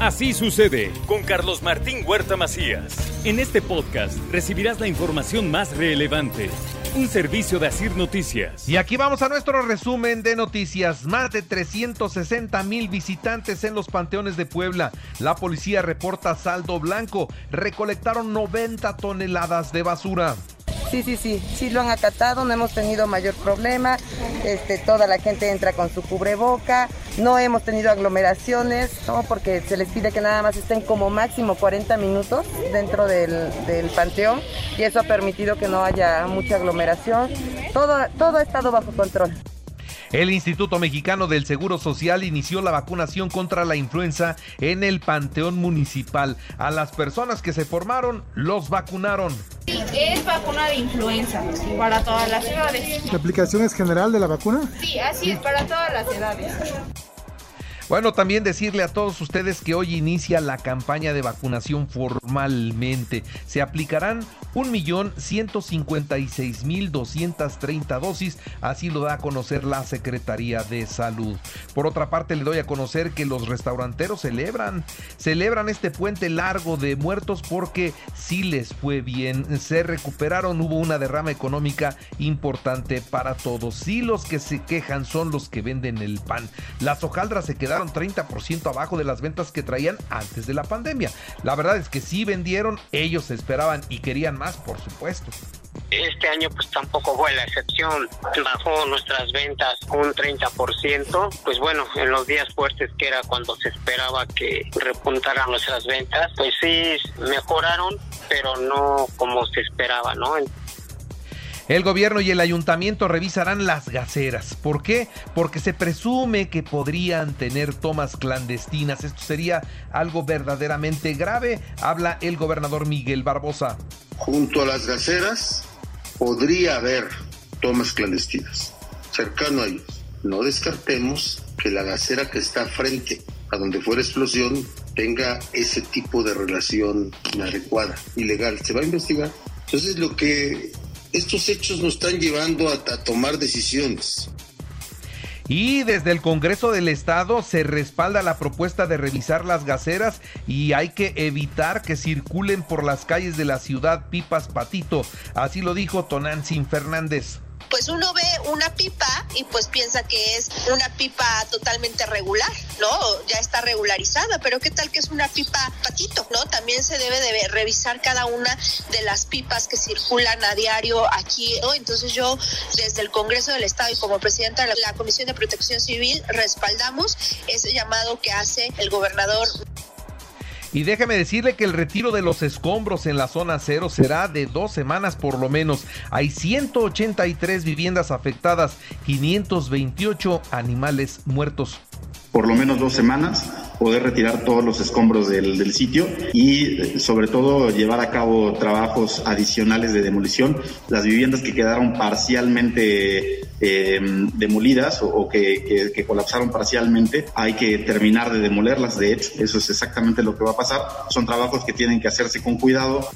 Así sucede con Carlos Martín Huerta Macías. En este podcast recibirás la información más relevante. Un servicio de Asir Noticias. Y aquí vamos a nuestro resumen de noticias. Más de 360 mil visitantes en los panteones de Puebla. La policía reporta saldo blanco. Recolectaron 90 toneladas de basura. Sí, sí, sí, sí lo han acatado, no hemos tenido mayor problema, este, toda la gente entra con su cubreboca, no hemos tenido aglomeraciones, ¿no? porque se les pide que nada más estén como máximo 40 minutos dentro del, del panteón y eso ha permitido que no haya mucha aglomeración, todo, todo ha estado bajo control. El Instituto Mexicano del Seguro Social inició la vacunación contra la influenza en el Panteón Municipal. A las personas que se formaron, los vacunaron. Es vacuna de influenza para todas las edades. ¿La aplicación es general de la vacuna? Sí, así es, para todas las edades. Bueno, también decirle a todos ustedes que hoy inicia la campaña de vacunación formalmente. Se aplicarán 1.156.230 dosis, así lo da a conocer la Secretaría de Salud. Por otra parte, le doy a conocer que los restauranteros celebran, celebran este puente largo de muertos porque sí les fue bien, se recuperaron, hubo una derrama económica importante para todos. Sí los que se quejan son los que venden el pan. Las hojaldras se quedaron 30% abajo de las ventas que traían antes de la pandemia. La verdad es que sí vendieron, ellos esperaban y querían más, por supuesto. Este año pues tampoco fue la excepción, bajó nuestras ventas un 30%, pues bueno, en los días fuertes que era cuando se esperaba que repuntaran nuestras ventas, pues sí mejoraron, pero no como se esperaba, ¿no? El gobierno y el ayuntamiento revisarán las gaceras. ¿Por qué? Porque se presume que podrían tener tomas clandestinas. Esto sería algo verdaderamente grave, habla el gobernador Miguel Barbosa. Junto a las gaceras podría haber tomas clandestinas, cercano a ellos. No descartemos que la gacera que está frente a donde fue la explosión tenga ese tipo de relación inadecuada, ilegal. Se va a investigar. Entonces lo que estos hechos nos están llevando a, tomar decisiones. Y desde el Congreso del Estado se respalda la propuesta de revisar las gaceras y hay que evitar que circulen por las calles de la ciudad pipas patito. Así lo dijo Tonantzin Fernández pues uno ve una pipa y pues piensa que es una pipa totalmente regular, ¿no? Ya está regularizada, pero ¿qué tal que es una pipa patito, ¿no? También se debe de revisar cada una de las pipas que circulan a diario aquí. Entonces yo desde el Congreso del Estado y como presidenta de la Comisión de Protección Civil respaldamos ese llamado que hace el gobernador y déjeme decirle que el retiro de los escombros en la zona cero será de dos semanas por lo menos. Hay 183 viviendas afectadas, 528 animales muertos. Por lo menos dos semanas poder retirar todos los escombros del, sitio y sobre todo llevar a cabo trabajos adicionales de demolición. Las viviendas que quedaron parcialmente eh, demolidas o, que, que, colapsaron parcialmente, hay que terminar de demolerlas. De hecho, eso es exactamente lo que va a pasar. Son trabajos que tienen que hacerse con cuidado.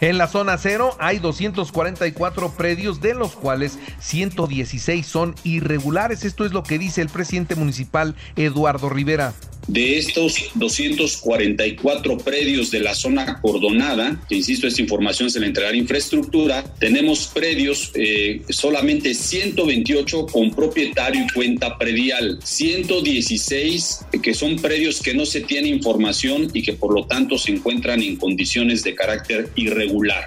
En la zona cero hay 244 predios, de los cuales 116 son irregulares. Esto es lo que dice el presidente municipal Eduardo Rivera. De estos 244 predios de la zona cordonada, que insisto, esta información se le entregará infraestructura, tenemos predios, eh, solamente 128 con propietario y cuenta predial, 116 que son predios que no se tiene información y que por lo tanto se encuentran en condiciones de carácter irregular.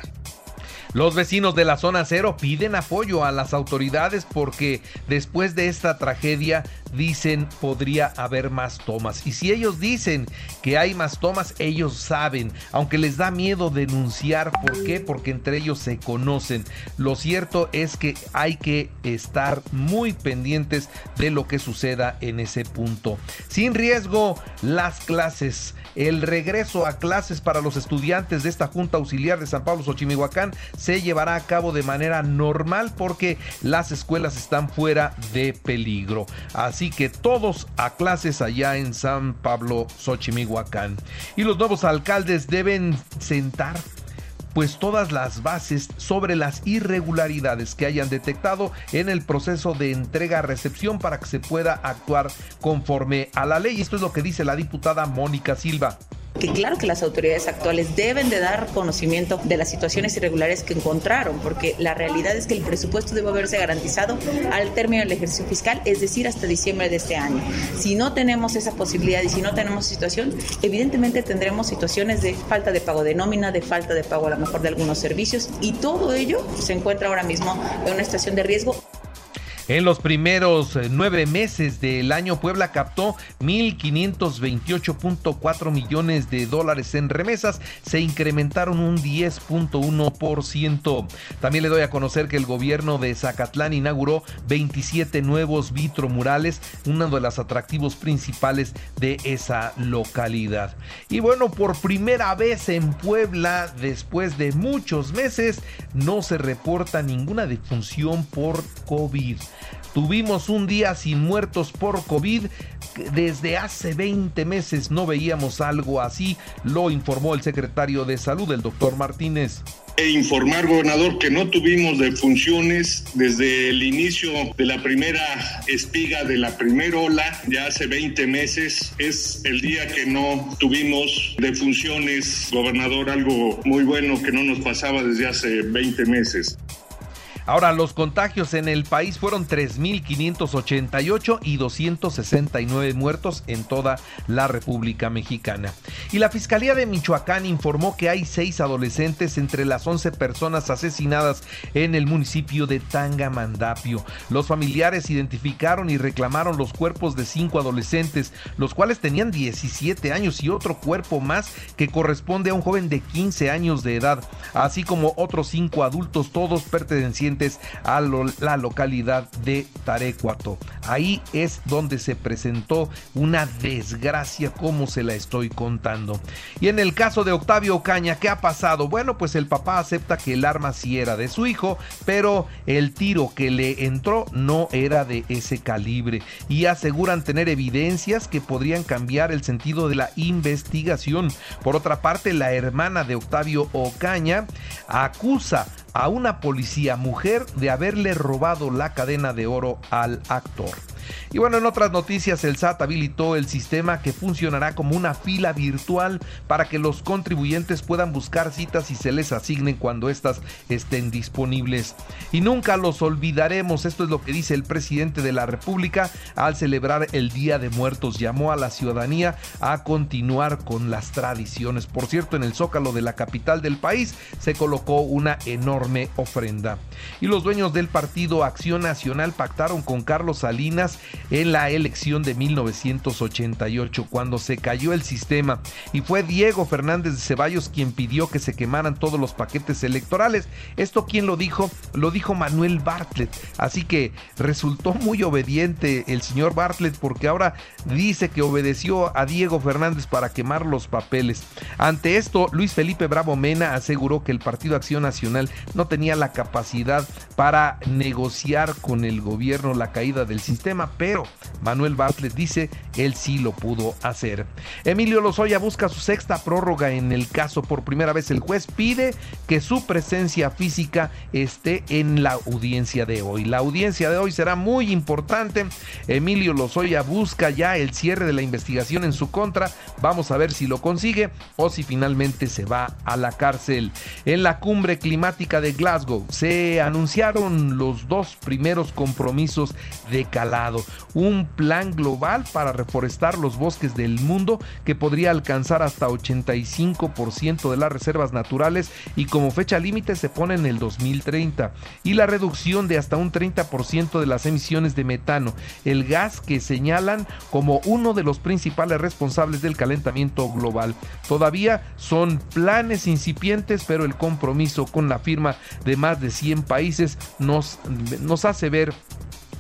Los vecinos de la zona cero piden apoyo a las autoridades porque después de esta tragedia dicen podría haber más tomas. Y si ellos dicen que hay más tomas, ellos saben, aunque les da miedo denunciar. ¿Por qué? Porque entre ellos se conocen. Lo cierto es que hay que estar muy pendientes de lo que suceda en ese punto. Sin riesgo, las clases. El regreso a clases para los estudiantes de esta Junta Auxiliar de San Pablo Xochimihuacán se llevará a cabo de manera normal porque las escuelas están fuera de peligro. Así que todos a clases allá en San Pablo Xochimihuacán. Y los nuevos alcaldes deben sentar pues todas las bases sobre las irregularidades que hayan detectado en el proceso de entrega-recepción para que se pueda actuar conforme a la ley. Esto es lo que dice la diputada Mónica Silva que claro que las autoridades actuales deben de dar conocimiento de las situaciones irregulares que encontraron, porque la realidad es que el presupuesto debe haberse garantizado al término del ejercicio fiscal, es decir, hasta diciembre de este año. Si no tenemos esa posibilidad y si no tenemos situación, evidentemente tendremos situaciones de falta de pago de nómina, de falta de pago a lo mejor de algunos servicios y todo ello se encuentra ahora mismo en una situación de riesgo. En los primeros eh, nueve meses del año, Puebla captó 1.528.4 millones de dólares en remesas, se incrementaron un 10.1%. También le doy a conocer que el gobierno de Zacatlán inauguró 27 nuevos vitromurales, uno de los atractivos principales de esa localidad. Y bueno, por primera vez en Puebla, después de muchos meses, no se reporta ninguna defunción por COVID. Tuvimos un día sin muertos por COVID. Desde hace 20 meses no veíamos algo así, lo informó el secretario de Salud, el doctor Martínez. E informar, gobernador, que no tuvimos defunciones desde el inicio de la primera espiga de la primera ola, ya hace 20 meses. Es el día que no tuvimos defunciones, gobernador, algo muy bueno que no nos pasaba desde hace 20 meses. Ahora, los contagios en el país fueron 3.588 y 269 muertos en toda la República Mexicana. Y la Fiscalía de Michoacán informó que hay seis adolescentes entre las 11 personas asesinadas en el municipio de Tangamandapio. Los familiares identificaron y reclamaron los cuerpos de cinco adolescentes, los cuales tenían 17 años y otro cuerpo más que corresponde a un joven de 15 años de edad, así como otros cinco adultos, todos pertenecientes a la localidad de Tarecuato. Ahí es donde se presentó una desgracia como se la estoy contando. Y en el caso de Octavio Ocaña, ¿qué ha pasado? Bueno, pues el papá acepta que el arma sí era de su hijo, pero el tiro que le entró no era de ese calibre y aseguran tener evidencias que podrían cambiar el sentido de la investigación. Por otra parte, la hermana de Octavio Ocaña acusa a una policía mujer de haberle robado la cadena de oro al actor. Y bueno, en otras noticias, el SAT habilitó el sistema que funcionará como una fila virtual para que los contribuyentes puedan buscar citas y se les asignen cuando éstas estén disponibles. Y nunca los olvidaremos, esto es lo que dice el presidente de la República al celebrar el Día de Muertos. Llamó a la ciudadanía a continuar con las tradiciones. Por cierto, en el zócalo de la capital del país se colocó una enorme ofrenda. Y los dueños del partido Acción Nacional pactaron con Carlos Salinas en la elección de 1988, cuando se cayó el sistema. Y fue Diego Fernández de Ceballos quien pidió que se quemaran todos los paquetes electorales. ¿Esto quién lo dijo? Lo dijo Manuel Bartlett. Así que resultó muy obediente el señor Bartlett porque ahora dice que obedeció a Diego Fernández para quemar los papeles. Ante esto, Luis Felipe Bravo Mena aseguró que el Partido Acción Nacional no tenía la capacidad para negociar con el gobierno la caída del sistema pero Manuel Bartlett dice él sí lo pudo hacer. Emilio Lozoya busca su sexta prórroga en el caso. Por primera vez el juez pide que su presencia física esté en la audiencia de hoy. La audiencia de hoy será muy importante. Emilio Lozoya busca ya el cierre de la investigación en su contra. Vamos a ver si lo consigue o si finalmente se va a la cárcel. En la cumbre climática de Glasgow. Se anunciaron los dos primeros compromisos de calado. Un plan global para reforestar los bosques del mundo que podría alcanzar hasta 85% de las reservas naturales y como fecha límite se pone en el 2030 y la reducción de hasta un 30% de las emisiones de metano, el gas que señalan como uno de los principales responsables del calentamiento global. Todavía son planes incipientes, pero el compromiso con la firma de más de 100 países nos, nos hace ver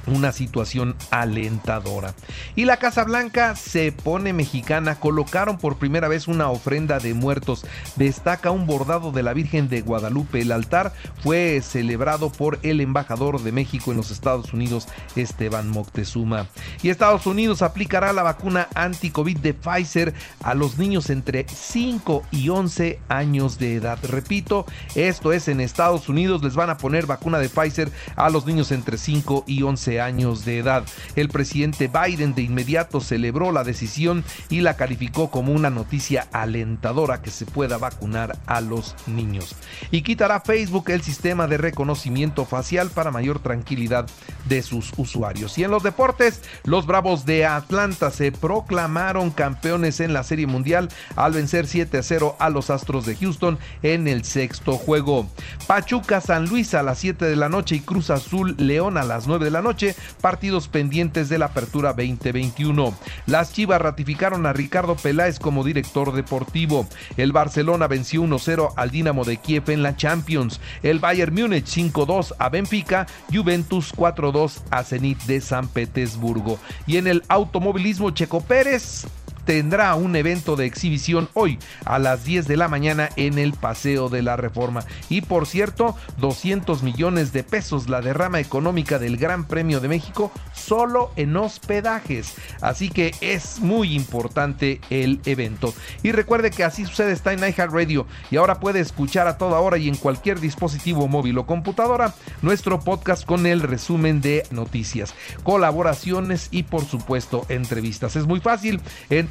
una situación alentadora. Y la Casa Blanca se pone mexicana, colocaron por primera vez una ofrenda de muertos. Destaca un bordado de la Virgen de Guadalupe. El altar fue celebrado por el embajador de México en los Estados Unidos, Esteban Moctezuma. Y Estados Unidos aplicará la vacuna anti-COVID de Pfizer a los niños entre 5 y 11 años de edad. Repito, esto es en Estados Unidos, les van a poner vacuna de Pfizer a los niños entre 5 y 11 años de edad. El presidente Biden de inmediato celebró la decisión y la calificó como una noticia alentadora que se pueda vacunar a los niños. Y quitará Facebook el sistema de reconocimiento facial para mayor tranquilidad de sus usuarios. Y en los deportes, los Bravos de Atlanta se proclamaron campeones en la Serie Mundial al vencer 7 a 0 a los Astros de Houston en el sexto juego. Pachuca San Luis a las 7 de la noche y Cruz Azul León a las 9 de la noche partidos pendientes de la Apertura 2021. Las Chivas ratificaron a Ricardo Peláez como director deportivo. El Barcelona venció 1-0 al Dinamo de Kiev en la Champions. El Bayern Múnich 5-2 a Benfica, Juventus 4-2 a Zenit de San Petersburgo. Y en el automovilismo Checo Pérez tendrá un evento de exhibición hoy a las 10 de la mañana en el Paseo de la Reforma. Y por cierto, 200 millones de pesos la derrama económica del Gran Premio de México solo en hospedajes. Así que es muy importante el evento. Y recuerde que así sucede está en iHeartRadio y ahora puede escuchar a toda hora y en cualquier dispositivo móvil o computadora nuestro podcast con el resumen de noticias, colaboraciones y por supuesto entrevistas. Es muy fácil.